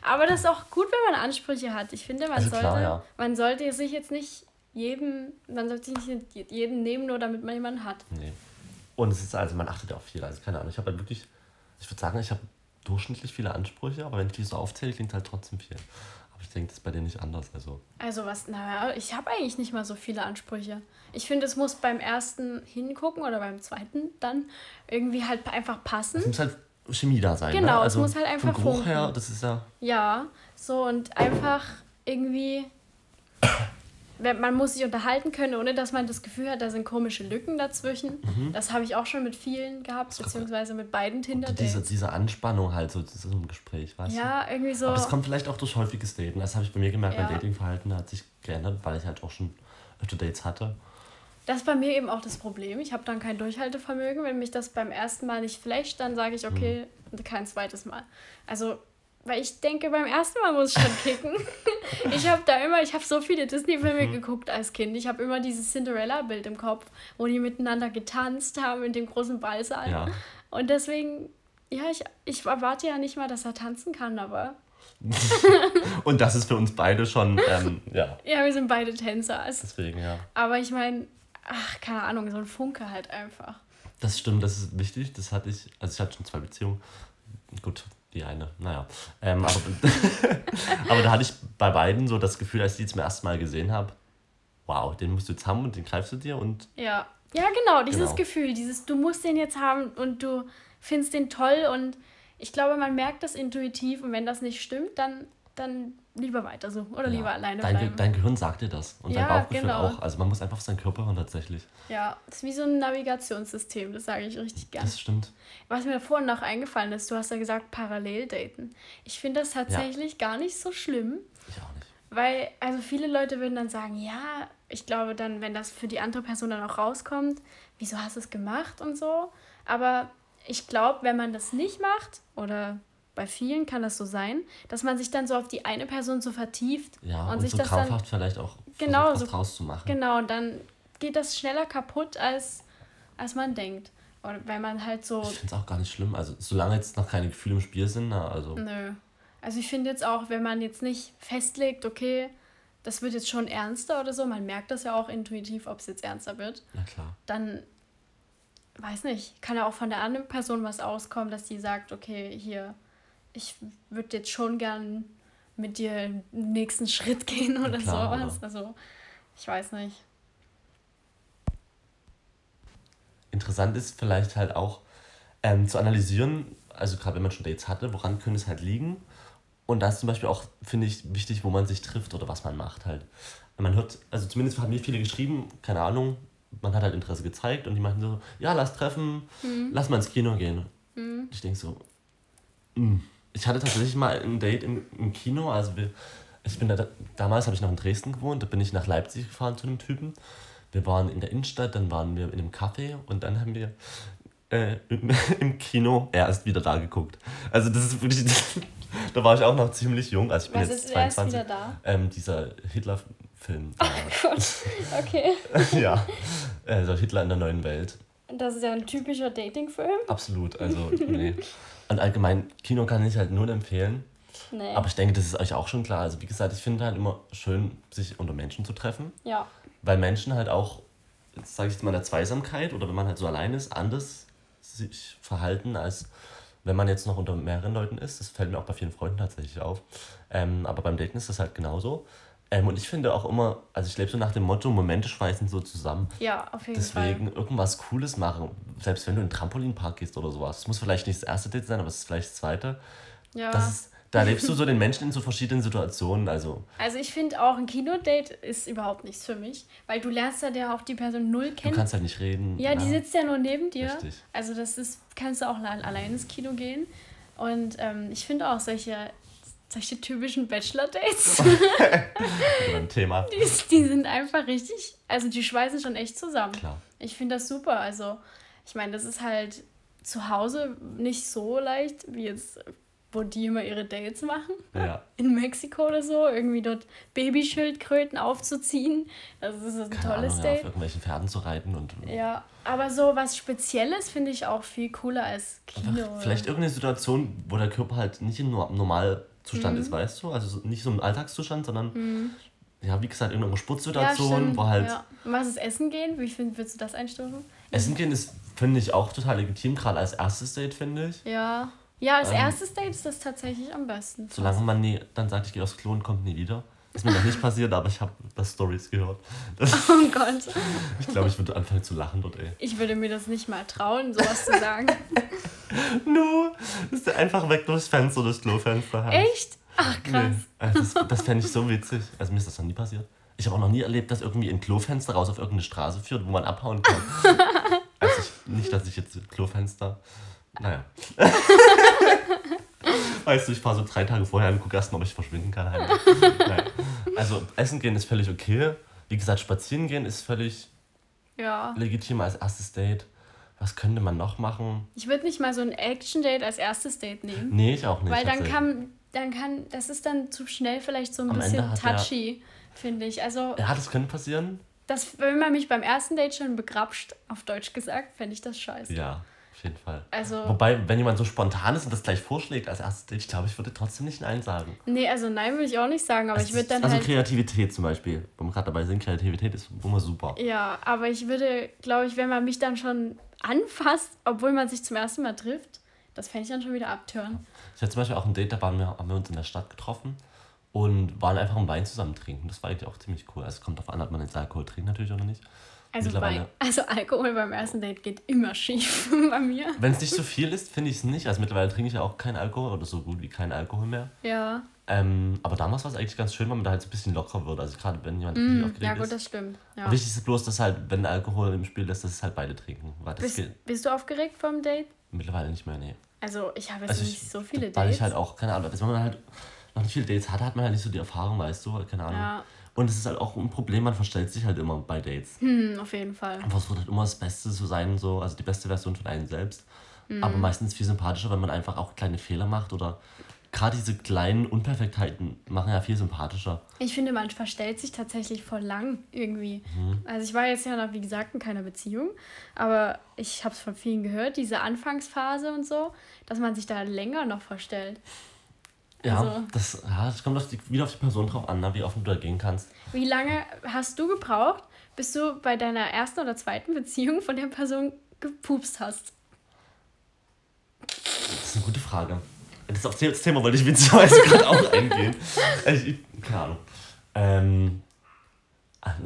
Aber das ist auch gut, wenn man Ansprüche hat. Ich finde, man, Also sollte, klar, ja. man sollte sich jetzt nicht jedem, man sollte sich nicht jeden nehmen, nur damit man jemanden hat. nee. Und es ist also, man achtet ja auf viel. Also, keine Ahnung. Ich habe halt wirklich, ich würde sagen, ich habe durchschnittlich viele Ansprüche, aber wenn ich die so aufzähle, klingt halt trotzdem viel. Aber ich denke, das ist bei dir nicht anders. Also, Also was, naja, ich habe eigentlich nicht mal so viele Ansprüche. Ich finde, es muss beim ersten hingucken oder beim zweiten dann irgendwie halt einfach passen. es muss halt Chemie da sein. Genau, ne? es also muss halt einfach Vom Geruch her, das ist ja. Ja, so und einfach irgendwie, man muss sich unterhalten können, ohne dass man das Gefühl hat, da sind komische Lücken dazwischen. Mhm. Das habe ich auch schon mit vielen gehabt, beziehungsweise mit beiden tinder diese, diese Anspannung halt so, so im Gespräch, weißt ja, du? Ja, irgendwie so. Aber es kommt vielleicht auch durch häufiges Daten. Das habe ich bei mir gemerkt, ja. mein Datingverhalten hat sich geändert, weil ich halt auch schon öfter Dates hatte. Das ist bei mir eben auch das Problem. Ich habe dann kein Durchhaltevermögen. Wenn mich das beim ersten Mal nicht flasht, dann sage ich, okay, mhm. kein zweites Mal. Also weil ich denke, beim ersten Mal muss ich schon kicken. ich habe da immer, ich habe so viele Disney-Filme mhm. geguckt als Kind. Ich habe immer dieses Cinderella-Bild im Kopf, wo die miteinander getanzt haben in dem großen Ballsaal. Ja. Und deswegen, ja, ich, ich erwarte ja nicht mal, dass er tanzen kann, aber. Und das ist für uns beide schon, ähm, ja. Ja, wir sind beide Tänzer. Also. Deswegen, ja. Aber ich meine, ach, keine Ahnung, so ein Funke halt einfach. Das stimmt, das ist wichtig. Das hatte ich, also ich hatte schon zwei Beziehungen. Gut, die eine, naja. Ähm, aber, aber da hatte ich bei beiden so das Gefühl, als ich die zum ersten Mal gesehen habe, wow, den musst du jetzt haben und den greifst du dir und. Ja, ja, genau, dieses genau. Gefühl, dieses, du musst den jetzt haben und du findest den toll und ich glaube, man merkt das intuitiv und wenn das nicht stimmt, dann dann lieber weiter so oder ja, lieber alleine dein, bleiben. Dein Gehirn sagt dir das und ja, dein Bauchgefühl genau. auch. Also man muss einfach auf seinen Körper hören tatsächlich. Ja, das ist wie so ein Navigationssystem, das sage ich richtig gerne. Das stimmt. Was mir vorhin noch eingefallen ist, du hast ja gesagt, parallel daten. Ich finde das tatsächlich ja. gar nicht so schlimm. Ich auch nicht. Weil, also viele Leute würden dann sagen, ja, ich glaube dann, wenn das für die andere Person dann auch rauskommt, wieso hast du es gemacht und so. Aber ich glaube, wenn man das nicht macht oder bei vielen kann das so sein, dass man sich dann so auf die eine Person so vertieft ja, und, und sich so das dann vielleicht auch genau so draus zu machen. Genau, und dann geht das schneller kaputt als als man denkt. Und wenn man halt so Ich finde es auch gar nicht schlimm, also solange jetzt noch keine Gefühle im Spiel sind, na, also Nö. Also ich finde jetzt auch, wenn man jetzt nicht festlegt, okay, das wird jetzt schon ernster oder so, man merkt das ja auch intuitiv, ob es jetzt ernster wird. Na klar. Dann weiß nicht, kann ja auch von der anderen Person was auskommen, dass die sagt, okay, hier ich würde jetzt schon gern mit dir den nächsten Schritt gehen oder klar, sowas. Oder? Also, ich weiß nicht. Interessant ist vielleicht halt auch ähm, zu analysieren, also gerade wenn man schon Dates hatte, woran könnte es halt liegen. Und da ist zum Beispiel auch, finde ich, wichtig, wo man sich trifft oder was man macht halt. Man hört, also zumindest haben mir viele geschrieben, keine Ahnung, man hat halt Interesse gezeigt und die meinten so, ja, lass treffen, mhm. lass mal ins Kino gehen. Mhm. Ich denke so, mh mm ich hatte tatsächlich mal ein Date im, im Kino. Also wir, ich bin da, damals habe ich noch in Dresden gewohnt, da bin ich nach Leipzig gefahren zu einem Typen. Wir waren in der Innenstadt, dann waren wir in einem Café und dann haben wir äh, im, im, Kino erst wieder da geguckt. Also das ist wirklich, da war ich auch noch ziemlich jung, also ich bin Was jetzt ist 22. Erst wieder da? Ähm, dieser Hitler-Film. Oh Gott, okay. ja, also Hitler in der neuen Welt. Das ist ja ein typischer Dating-Film. Absolut, also nee. Und allgemein, Kino kann ich halt nur empfehlen. Nee. Aber ich denke, das ist euch auch schon klar. Also wie gesagt, ich finde halt immer schön, sich unter Menschen zu treffen. Ja. Weil Menschen halt auch, jetzt sage ich jetzt mal, in der Zweisamkeit oder wenn man halt so allein ist, anders sich verhalten, als wenn man jetzt noch unter mehreren Leuten ist. Das fällt mir auch bei vielen Freunden tatsächlich auf. Ähm, aber beim Daten ist das halt genauso. Ähm, und ich finde auch immer, also ich lebe so nach dem Motto, Momente schweißen so zusammen. Ja, auf jeden Deswegen Fall. Deswegen irgendwas Cooles machen. Selbst wenn du in den Trampolinpark gehst oder sowas. Es muss vielleicht nicht das erste Date sein, aber es ist vielleicht das zweite. Ja. Das ist, da lebst du so den Menschen in so verschiedenen Situationen. Also, also ich finde auch, ein Kinodate ist überhaupt nichts für mich. Weil du lernst ja auch die Person null kennen. Du kannst halt nicht reden. Ja, ja. die sitzt ja nur neben dir. Richtig. Also das ist, kannst du auch allein ins Kino gehen. Und ähm, ich finde auch solche solche typischen Bachelor-Dates. ein Thema. Die, die, sind einfach richtig, also die schweißen schon echt zusammen. Klar. Ich finde das super. Also, ich meine, das ist halt zu Hause nicht so leicht, wie jetzt, wo die immer ihre Dates machen. Ja. In Mexiko oder so, irgendwie dort Babyschildkröten aufzuziehen. Das ist ein Keine tolles Ahnung, Date. Ja, auf irgendwelchen Pferden zu reiten und. Ja, aber so was Spezielles finde ich auch viel cooler als Kino. Vielleicht irgendeine Situation, wo der Körper halt nicht in normal Zustand mhm. ist, weißt du? Also nicht so ein Alltagszustand, sondern mhm. ja, wie gesagt, irgendeine Sportsituation, ja, wo halt. Ja. Was ist Essen gehen? Wie find, willst du das einstufen? Essen gehen ist, finde ich, auch total legitim, gerade als erstes Date, finde ich. Ja. Ja, als ähm, erstes Date ist das tatsächlich am besten. Solange man nie, dann sagt, ich gehe aufs Klo und kommt nie wieder. Ist mir noch nicht passiert, aber ich habe das Stories gehört. Das, oh Gott. Ich glaube, ich würde anfangen zu lachen dort, ey. Ich würde mir das nicht mal trauen, sowas zu sagen. no, ist einfach weg durchs Fenster, durchs Klofenster. Halt. Echt? Ach, krass. Nee, also das das fände ich so witzig. Also mir ist das noch nie passiert. Ich habe auch noch nie erlebt, dass irgendwie ein Klofenster raus auf irgendeine Straße führt, wo man abhauen kann. also ich, nicht, dass ich jetzt Klofenster. Naja. Weißt du, ich fahre so drei Tage vorher und gucke erstmal, ob ich verschwinden kann. Also Essen gehen ist völlig okay. Wie gesagt, spazieren gehen ist völlig Ja. legitim als erstes Date. Was könnte man noch machen? Ich würde nicht mal so ein Action-Date als erstes Date nehmen. Nee, ich auch nicht. Weil dann kann, dann kann, das ist dann zu schnell vielleicht so ein Am bisschen touchy, finde ich. Also, Ja, das könnte passieren. das, wenn man mich beim ersten Date schon begrapscht, auf Deutsch gesagt, fände ich das scheiße. Ja, auf jeden Fall. Also, Wobei, wenn jemand so spontan ist und das gleich vorschlägt als erstes Date, ich glaube, ich würde trotzdem nicht Nein sagen. nee, also nein würde ich auch nicht sagen, aber ich würde dann also halt. Kreativität zum Beispiel, wo wir gerade dabei sind, Kreativität ist immer super. Ja, aber ich würde, glaube ich, wenn man mich dann schon anfasst, obwohl man sich zum ersten Mal trifft, das fände ich dann schon wieder abtören. Ich hatte zum Beispiel auch ein Date, da waren wir, haben wir uns in der Stadt getroffen und waren einfach einen Wein zusammen trinken. Das war eigentlich auch ziemlich cool. Also es kommt darauf an, ob man jetzt Alkohol trinkt natürlich oder nicht. Also, bei, also Alkohol beim ersten Date geht immer schief bei mir. Wenn es nicht so viel ist, finde ich es nicht. Also mittlerweile trinke ich ja auch keinen Alkohol oder so gut wie keinen Alkohol mehr. Ja, Ähm, aber damals war es eigentlich ganz schön, weil man da halt so ein bisschen locker wird. Also gerade wenn jemand mm, aufgeregt ja gut, ist. das stimmt. Ja. Wichtig ist bloß, dass halt, wenn Alkohol im Spiel ist, dass es halt beide trinken. Weil das Bist, geht bist du aufgeregt vom Date? mittlerweile nicht mehr, nee. Also ich habe jetzt Also nicht ich, so viele Weil Dates. ich halt auch, keine Ahnung, wenn man halt noch nicht viele Dates hat, hat man halt nicht so die Erfahrung, weißt du, keine Ahnung. Ja. Und es ist halt auch ein Problem, man verstellt sich halt immer bei Dates. hm, auf jeden Fall. Man versucht halt immer das Beste zu sein, so, also die beste Version von einem selbst. Mhm. Aber meistens viel sympathischer, wenn man einfach auch kleine Fehler macht oder gerade diese kleinen Unperfektheiten machen ja viel sympathischer. Ich finde, man verstellt sich tatsächlich voll lang irgendwie. Mhm. Also ich war jetzt ja noch, wie gesagt, in keiner Beziehung, aber ich habe es von vielen gehört, diese Anfangsphase und so, dass man sich da länger noch verstellt. Ja, Also- das, ja, das kommt auf die, wieder auf die Person drauf an, ne, wie offen du da gehen kannst. Wie lange hast du gebraucht, bis du bei deiner ersten oder zweiten Beziehung von der Person gepupst hast? Das ist eine gute Frage. Das, auf das Thema wollte ich witzigerweise gerade auch eingehen. Ich, ich, keine Ahnung. Ähm,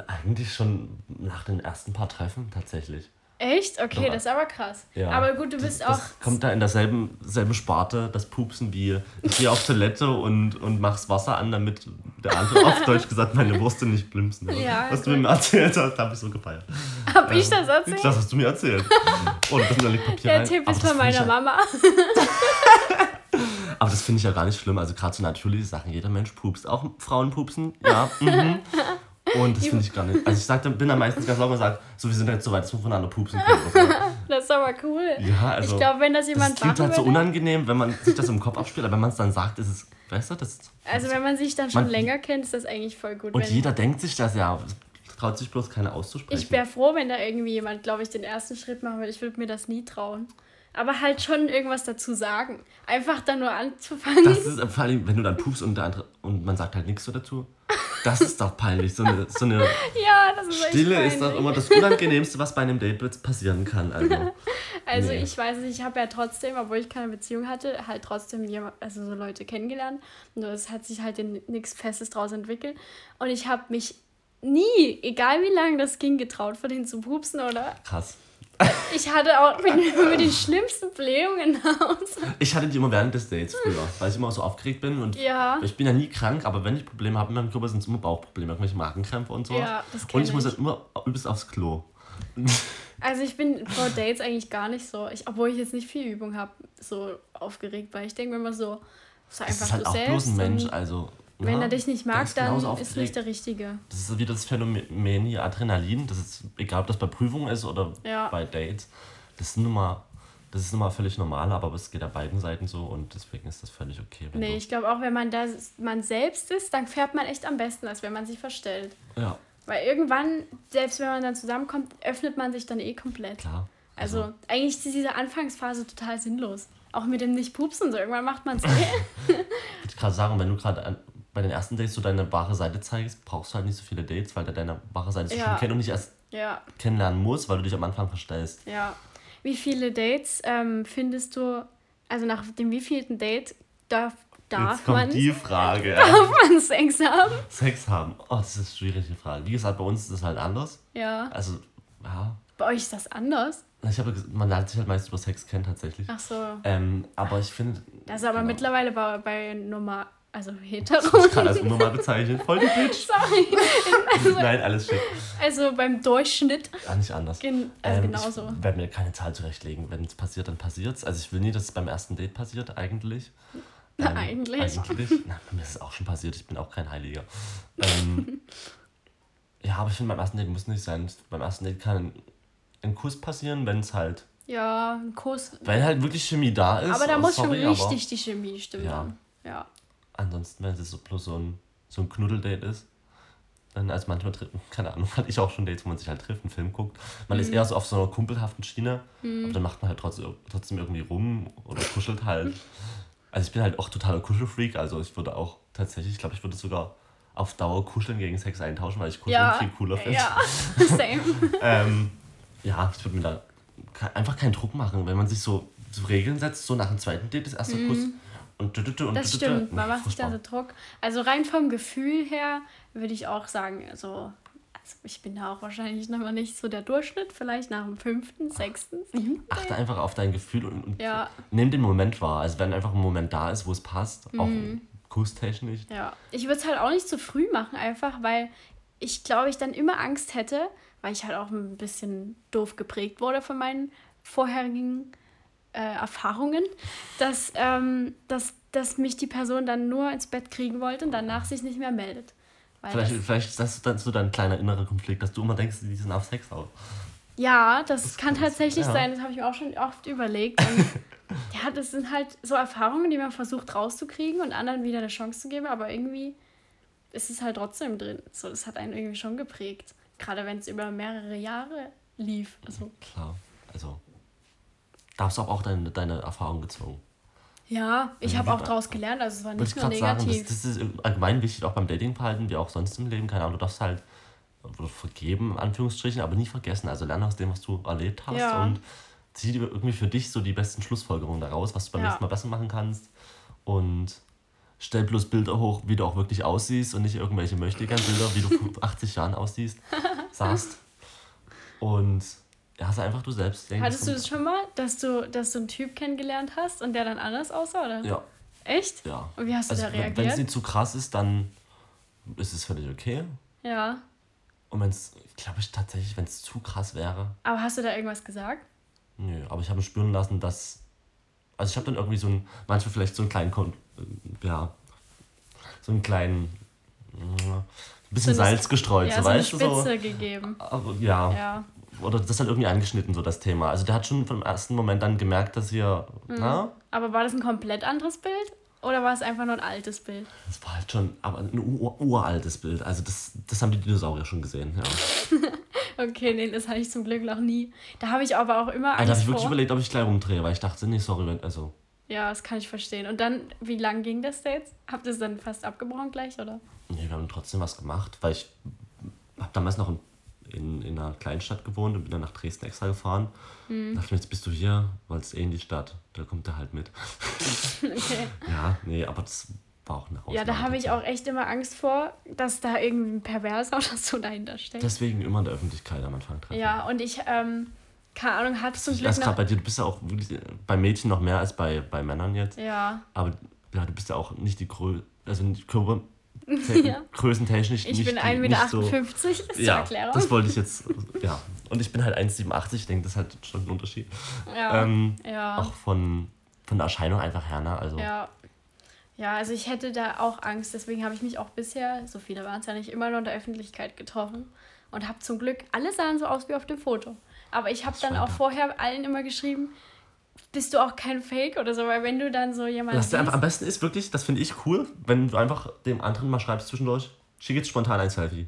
eigentlich schon nach den ersten paar Treffen tatsächlich. Echt? Okay, Doch. das ist aber krass. Ja. Aber gut, du bist das, auch. Das kommt da in derselben selben Sparte, das Pupsen wie ich gehe auf Toilette und, und mach's Wasser an, damit der andere auf Deutsch gesagt meine Würste nicht blimpsen. Ja, Was du mir erzählt hast, habe ich so gefeiert. Hab ich das erzählt? Das hast du mir erzählt. Und das liegt Papier Der rein. Tipp ist von meiner Mama. Aber das finde ich ja gar nicht schlimm. Also gerade so natürliche Sachen. Jeder Mensch pupst. Auch Frauen pupsen, ja. Mhm. Und das finde ich gar nicht. Also ich sag, dann- bin dann meistens ganz locker und sage, so wir sind jetzt so weit, dass wir voneinander pupsen. Das ist aber cool. Ja, also. ich glaube, wenn das das jemand klingt machen halt so unangenehm, wenn man sich das im Kopf abspielt, aber wenn man es dann sagt, ist es besser. Das, also wenn man sich dann schon Man- länger kennt, ist das eigentlich voll gut. und jeder denkt sich das ja, traut sich bloß keiner auszusprechen. ich wäre froh, wenn da irgendwie jemand, glaube ich, den ersten Schritt machen würde. Ich würde mir das nie trauen. Aber halt schon irgendwas dazu sagen. Einfach dann nur anzufangen. das ist vor allem, wenn du dann pupst und, der andere, und man sagt halt nichts so dazu. Das ist doch peinlich. So eine, so eine ja, das ist Stille ist doch immer das Unangenehmste, was bei einem Date passieren kann. Also, Also Nee. ich weiß nicht, ich habe ja trotzdem, obwohl ich keine Beziehung hatte, halt trotzdem jemand, also so Leute kennengelernt. Nur es hat sich halt nichts Festes draus entwickelt. Und ich habe mich nie, egal wie lange das ging, getraut, von denen zu pupsen oder. krass. Ich hatte auch mit, mit den schlimmsten Blähungen Hause. Ich hatte die immer während des Dates früher, weil ich immer so aufgeregt bin und Ja. ich bin ja nie krank, aber wenn ich Probleme habe mit meinem Körper, sind es immer Bauchprobleme, irgendwelche Magenkrämpfe und so. Ja, das Und ich muss ich. halt immer übelst aufs Klo. Also ich bin vor Dates eigentlich gar nicht so, ich, obwohl ich jetzt nicht viel Übung habe, so aufgeregt, weil ich denke mir immer so, sei Das einfach ist halt auch bloß ein Mensch, also. Wenn ja, er dich nicht mag, ist dann ist nicht der Richtige. Das ist wieder das Phänomen hier Adrenalin, das ist, egal ob das bei Prüfungen ist oder Ja. bei Dates, das ist nun mal, das ist nun mal völlig normal, aber es geht auf beiden Seiten so und deswegen ist das völlig okay. Nee, ich glaube auch, wenn man da man selbst ist, dann fährt man echt am besten, als wenn man sich verstellt. ja, Weil irgendwann, selbst wenn man dann zusammenkommt, öffnet man sich dann eh komplett. klar. Also, eigentlich ist diese Anfangsphase total sinnlos. Auch mit dem Nicht-Pupsen so. Irgendwann macht man es eh. würde ich gerade sagen, wenn du gerade bei den ersten Dates so deine wahre Seite zeigst, brauchst du halt nicht so viele Dates, weil der deine wahre Seite Ja. schon kennt und nicht erst ja, kennenlernen muss, weil du dich am Anfang verstellst. ja. Wie viele Dates ähm, findest du, also nach dem wievielten Date darf, darf Jetzt kommt man, die Frage. darf man Sex haben? Sex haben. Oh, das ist eine schwierige Frage. Wie gesagt, bei uns ist es halt anders. Ja. Also, ja. Bei euch ist das anders? Ich habe, ges- man lernt sich halt meist über Sex kennen tatsächlich. Ach so. Ähm, aber ich finde, Das ist aber Genau. mittlerweile bei, bei Nummer Also hetero. Ich kann das unnormal bezeichnen. Voll die Bitch. Sorry. Also, Nein, alles schick. also beim Durchschnitt. Ja, nicht anders. Gen also Ähm, genauso. Ich werde mir keine Zahl zurechtlegen. Wenn es passiert, dann passiert es. Also ich will nie, dass es beim ersten Date passiert, eigentlich. Na, eigentlich. Eigentlich. Na, bei mir ist es auch schon passiert. Ich bin auch kein Heiliger. Ähm, ja, aber ich finde, beim ersten Date muss nicht sein. Beim ersten Date kann ein Kuss passieren, wenn es halt... Ja, ein Kuss. Wenn halt wirklich Chemie da ist. Aber da oh, muss sorry, schon aber richtig die Chemie stimmen. Ja. Ja. Ansonsten, wenn es so bloß so ein, so ein Knuddeldate ist, dann als manchmal, keine Ahnung, hatte ich auch schon Dates, wo man sich halt trifft, einen Film guckt. Man Mhm. ist eher so auf so einer kumpelhaften Schiene, aber dann macht man halt trotzdem, trotzdem irgendwie rum oder kuschelt halt. Also ich bin halt auch totaler Kuschelfreak, also ich würde auch tatsächlich, ich glaube, ich würde sogar auf Dauer Kuscheln gegen Sex eintauschen, weil ich Kuscheln Ja. viel cooler finde. Ja, same. Ähm, ja, ich würde mir da einfach keinen Druck machen, wenn man sich so, so Regeln setzt, so nach dem zweiten Date, das erste Kuss und dü- dü- und Das stimmt, man macht sich da so. Druck. Also rein vom Gefühl her würde ich auch sagen, also, also ich bin da auch wahrscheinlich noch mal nicht so der Durchschnitt, vielleicht nach dem fünften, sechsten, siebten. Achte einfach auf dein Gefühl und, und Ja. nimm den Moment wahr. Also wenn einfach ein Moment da ist, wo es passt, auch Mhm. kusstechnisch. Ja, ich würde es halt auch nicht zu früh machen, einfach weil ich glaube, ich dann immer Angst hätte, weil ich halt auch ein bisschen doof geprägt wurde von meinen vorherigen äh, Erfahrungen, dass, ähm, dass, dass mich die Person dann nur ins Bett kriegen wollte und danach sich nicht mehr meldet. Vielleicht, das, vielleicht ist das dann so dein kleiner innerer Konflikt, dass du immer denkst, die sind auf Sex aus. ja, das, kann kann- tatsächlich ja. sein, das habe ich mir auch schon oft überlegt. Und ja, das sind halt so Erfahrungen, die man versucht rauszukriegen und anderen wieder eine Chance zu geben, aber irgendwie ist es halt trotzdem drin. So, das hat einen irgendwie schon geprägt. Gerade wenn es über mehrere Jahre lief. Also, Klar. Also, da hast du auch deine, deine Erfahrung gezogen. ja, ich Ja, habe auch daraus gelernt, also es war nicht ich nur gerade sagen, das, negativ. das ist allgemein wichtig, auch beim Datingverhalten, wie auch sonst im Leben. Keine Ahnung, du darfst halt vergeben, in Anführungsstrichen, aber nie vergessen. Also lerne aus dem, was du erlebt hast Ja. und zieh irgendwie für dich so die besten Schlussfolgerungen daraus, was du beim Ja. nächsten Mal besser machen kannst. Und stell bloß Bilder hoch, wie du auch wirklich aussiehst und nicht irgendwelche Möchtegern-Bilder, wie du vor 80 Jahren aussiehst, sahst. Und ja, sei einfach du selbst. Denk, Hattest du das schon mal, dass du, dass du einen Typ kennengelernt hast und der dann anders aussah? Oder? Ja, Echt? ja. Und wie hast du Also, da wenn wenn es reagiert? nicht zu krass ist, dann ist es völlig okay. Ja. Und wenn es, glaube ich tatsächlich, wenn es zu krass wäre, Aber hast du da irgendwas gesagt? nö. Aber ich habe spüren lassen, dass. Also ich habe dann irgendwie so ein, manchmal vielleicht so einen kleinen, Kon äh, ja, so einen kleinen, äh, bisschen So Salz gestreut, ja, so so eine weißt du Spitze so. gegeben. Aber, ja. Ja. Oder das hat irgendwie angeschnitten, so das Thema. Also der hat schon vom ersten Moment dann gemerkt, dass hier, Mhm. na, Aber war das ein komplett anderes Bild? Oder war es einfach nur ein altes Bild? das war halt schon, aber ein ur uraltes Bild. Also das, das haben die Dinosaurier schon gesehen, ja. Okay, nee, das hatte ich zum Glück noch nie. Da habe ich aber auch immer Also da habe ich wirklich überlegt, ob ich gleich rumdrehe, weil ich dachte, nee, sorry, wenn, also Ja, das kann ich verstehen. Und dann, wie lang ging das Date? Habt ihr es dann fast abgebrochen gleich, oder? Nee, wir haben trotzdem was gemacht, weil ich habe damals noch in, in, in einer Kleinstadt gewohnt und bin dann nach Dresden extra gefahren. Mhm. Da dachte ich mir, jetzt bist du hier, wolltest eh in die Stadt. Da kommt er halt mit. Okay. Ja, nee, aber das war auch eine Ausnahme. Ja, da habe ich auch echt immer Angst vor, dass da irgendwie ein Perverser oder so dahinter steckt. Deswegen immer in der Öffentlichkeit am Anfang treffen. Ja, und ich, ähm, keine Ahnung, hatte zum Ich Glück weiß gerade bei dir, du bist ja auch wirklich äh, bei Mädchen noch mehr als bei, bei Männern jetzt. Ja, Aber ja, du bist ja auch nicht die Grö also Körper, Ja. größentechnisch ich nicht, bin die- 1,58 nicht Meter, so, ist Ja, Erklärung. das wollte ich jetzt, ja. Und ich bin halt 1,87, ich denke, das ist halt schon ein Unterschied. ja, Ähm, ja. Auch von, von der Erscheinung einfach her, ne? Also, Ja. Ja, also ich hätte da auch Angst, deswegen habe ich mich auch bisher, so viele waren es ja nicht, immer nur in der Öffentlichkeit getroffen und habe zum Glück, alle sahen so aus wie auf dem Foto. Aber ich habe dann auch vorher allen immer geschrieben, bist du auch kein Fake oder so, weil wenn du dann so jemanden Was einfach, am besten ist wirklich, das finde ich cool, wenn du einfach dem anderen mal schreibst zwischendurch, schick jetzt spontan ein Selfie.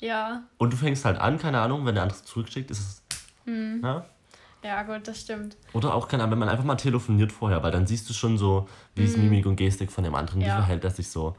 ja, Und du fängst halt an, keine Ahnung, wenn der andere zurückschickt, ist es. Hm. Ja? ja gut, das stimmt. Oder auch, keine Ahnung, wenn man einfach mal telefoniert vorher, weil dann siehst du schon so, wie ist Mimik und Gestik von dem anderen, wie Hm. Ja. verhält er sich so.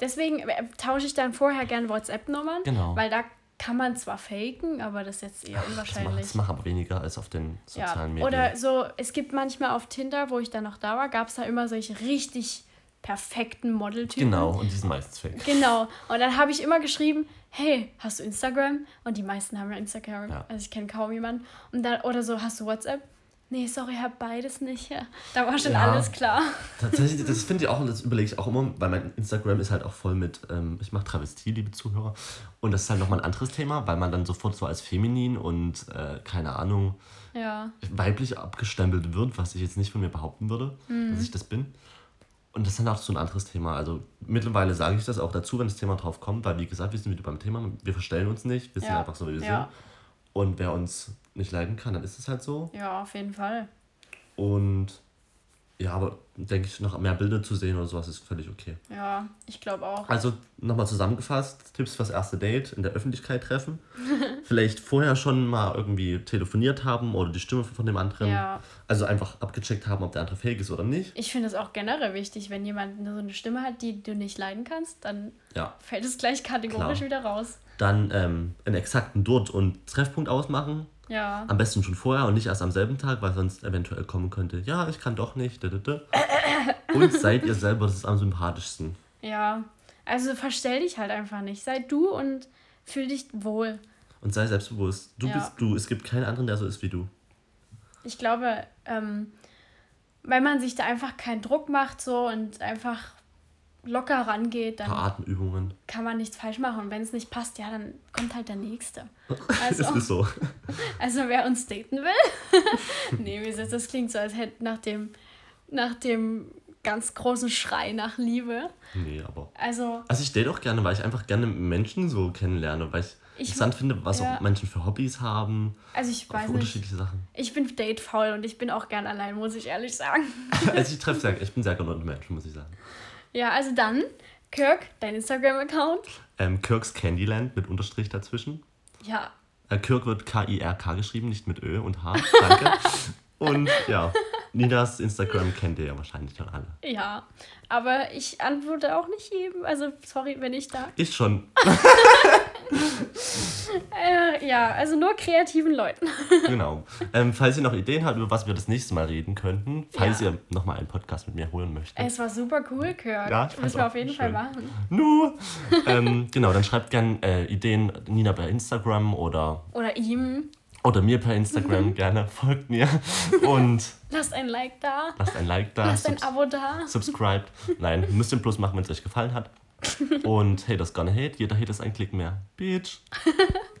Deswegen äh, tausche ich dann vorher gern WhatsApp-Nummern, Genau. weil da kann man zwar faken, aber das ist jetzt eher macht, unwahrscheinlich. das macht aber weniger als auf den Ja, sozialen Medien. oder so, es gibt manchmal auf Tinder, wo ich dann noch da war, gab es da immer solche richtig perfekten Modeltypen. genau, und die sind meistens fake. Genau. Und dann habe ich immer geschrieben, hey, hast du Instagram? Und die meisten haben ja Instagram. Ja. Also ich kenne kaum jemanden. Und dann, oder so, hast du WhatsApp? Nee, sorry, ich habe beides nicht. Ja. Da war schon Ja. alles klar. Tatsächlich, das finde ich auch, und das überlege ich auch immer, weil mein Instagram ist halt auch voll mit, ähm, ich mache Travestie, liebe Zuhörer. Und das ist halt nochmal ein anderes Thema, weil man dann sofort so als feminin und, äh, keine Ahnung, Ja. weiblich abgestempelt wird, was ich jetzt nicht von mir behaupten würde, Mhm. dass ich das bin. Und das ist dann auch so ein anderes Thema. Also mittlerweile sage ich das auch dazu, wenn das Thema drauf kommt, weil wie gesagt, wir sind wieder beim Thema, wir verstellen uns nicht, wir sind einfach so, wie wir sind. Und wer uns nicht leiden kann, dann ist es halt so. Ja, auf jeden Fall. Und ja, aber denke ich, noch mehr Bilder zu sehen oder sowas ist völlig okay. Ja, ich glaube auch. Also nochmal zusammengefasst, Tipps fürs erste Date in der Öffentlichkeit treffen. Vielleicht vorher schon mal irgendwie telefoniert haben oder die Stimme von dem anderen. Ja. Also einfach abgecheckt haben, ob der andere fähig ist oder nicht. Ich finde es auch generell wichtig, wenn jemand so eine Stimme hat, die du nicht leiden kannst, dann Ja. fällt es gleich kategorisch Klar. wieder raus. Dann ähm, einen exakten Dort- und Treffpunkt ausmachen. Ja. Am besten schon vorher und nicht erst am selben Tag, weil sonst eventuell kommen könnte, ja, ich kann doch nicht. Und seid ihr selber, das ist am sympathischsten. Ja. Also verstell dich halt einfach nicht. Sei du und fühl dich wohl. Und sei selbstbewusst. Du Ja. bist du. Es gibt keinen anderen, der so ist wie du. Ich glaube, ähm, weil man sich da einfach keinen Druck macht so und einfach locker rangeht, dann Atemübungen. kann man nichts falsch machen. Und wenn es nicht passt, ja, dann kommt halt der Nächste. Es Also, ist so. also wer uns daten will. nee, wie gesagt, das klingt so, als hätte nach dem, nach dem ganz großen Schrei nach Liebe. Nee, aber. Also, Also ich date auch gerne, weil ich einfach gerne Menschen so kennenlerne, weil ich, Ich- interessant finde, was ja. auch Menschen für Hobbys haben, also ich weiß für nicht. unterschiedliche Sachen. Ich bin datefaul und ich bin auch gern allein, muss ich ehrlich sagen. Also ich treffe sehr, ich bin sehr gerne unter Menschen, muss ich sagen. Ja, also dann, Kirk, dein Instagram-Account. Ähm, Kirks Candyland mit Unterstrich dazwischen. Ja, Äh, Kirk wird K-I-R-K geschrieben, nicht mit Ö und H. Danke. und ja, Nidas Instagram kennt ihr ja wahrscheinlich schon alle. ja. Aber ich antworte auch nicht jedem. Also, sorry, wenn ich da. Ich schon. Äh, ja, also nur kreativen Leuten. Genau. Ähm, falls ihr noch Ideen habt, über was wir das nächste Mal reden könnten, falls Ja. ihr nochmal einen Podcast mit mir holen möchtet. Es war super cool, Kirk. Ja, ich Müssen wir auch auf jeden schön. Fall machen. Nu. ähm, genau, dann schreibt gerne äh, Ideen Nina bei Instagram oder, Oder ihm. Oder mir per Instagram gerne. Folgt mir und Lasst ein Like da. lasst ein Like da. Lasst ein Abo da. subscribed. Nein, müsst ihr bloß machen, wenn es euch gefallen hat. Und haters gonna hate. Jeder Hate ist ein Klick mehr. Bitch.